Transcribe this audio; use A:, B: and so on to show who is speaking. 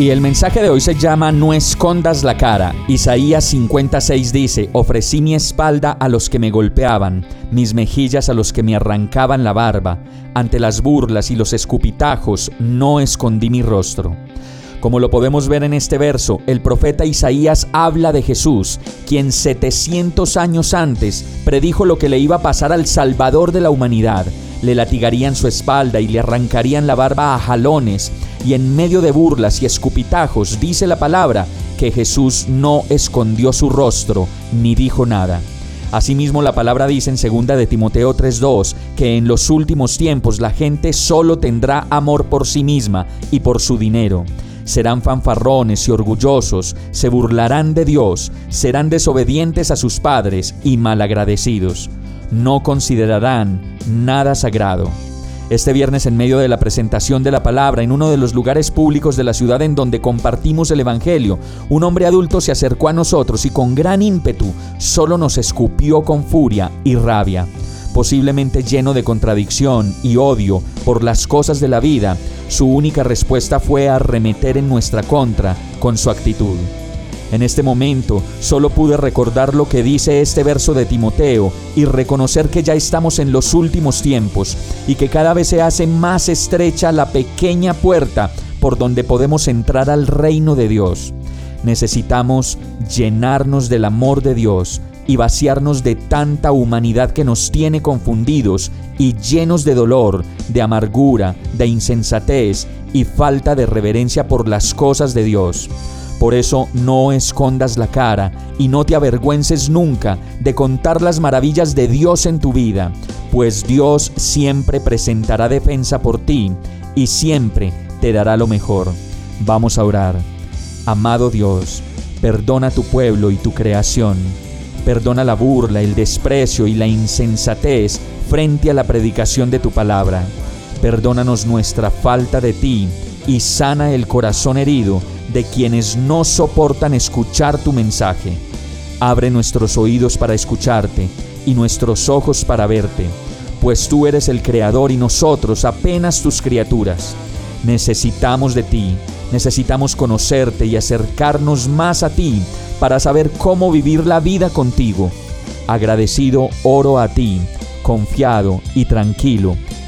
A: Y el mensaje de hoy se llama No escondas la cara. Isaías 56 dice, ofrecí mi espalda a los que me golpeaban, mis mejillas a los que me arrancaban la barba. Ante las burlas y los escupitajos no escondí mi rostro. Como lo podemos ver en este verso, el profeta Isaías habla de Jesús, quien 700 años antes predijo lo que le iba a pasar al Salvador de la humanidad. Le latigarían su espalda y le arrancarían la barba a jalones y en medio de burlas y escupitajos dice la palabra que Jesús no escondió su rostro ni dijo nada. Asimismo la palabra dice en 2 de Timoteo 3:2 que en los últimos tiempos la gente solo tendrá amor por sí misma y por su dinero. Serán fanfarrones y orgullosos, se burlarán de Dios, serán desobedientes a sus padres y malagradecidos. No considerarán nada sagrado este viernes en medio de la presentación de la palabra en uno de los lugares públicos de la ciudad en donde compartimos el Evangelio, un hombre adulto se acercó a nosotros y con gran ímpetu solo nos escupió con furia y rabia. Posiblemente lleno de contradicción y odio por las cosas de la vida, su única respuesta fue arremeter en nuestra contra con su actitud. En este momento solo pude recordar lo que dice este verso de Timoteo y reconocer que ya estamos en los últimos tiempos y que cada vez se hace más estrecha la pequeña puerta por donde podemos entrar al reino de Dios. Necesitamos llenarnos del amor de Dios y vaciarnos de tanta humanidad que nos tiene confundidos y llenos de dolor, de amargura, de insensatez y falta de reverencia por las cosas de Dios. Por eso no escondas la cara y no te avergüences nunca de contar las maravillas de Dios en tu vida, pues Dios siempre presentará defensa por ti y siempre te dará lo mejor. Vamos a orar. Amado Dios, perdona tu pueblo y tu creación. Perdona la burla, el desprecio y la insensatez frente a la predicación de tu palabra. Perdónanos nuestra falta de ti y sana el corazón herido de quienes no soportan escuchar tu mensaje. Abre nuestros oídos para escucharte y nuestros ojos para verte, pues tú eres el Creador y nosotros apenas tus criaturas. Necesitamos de ti, necesitamos conocerte y acercarnos más a ti para saber cómo vivir la vida contigo. Agradecido oro a ti, confiado y tranquilo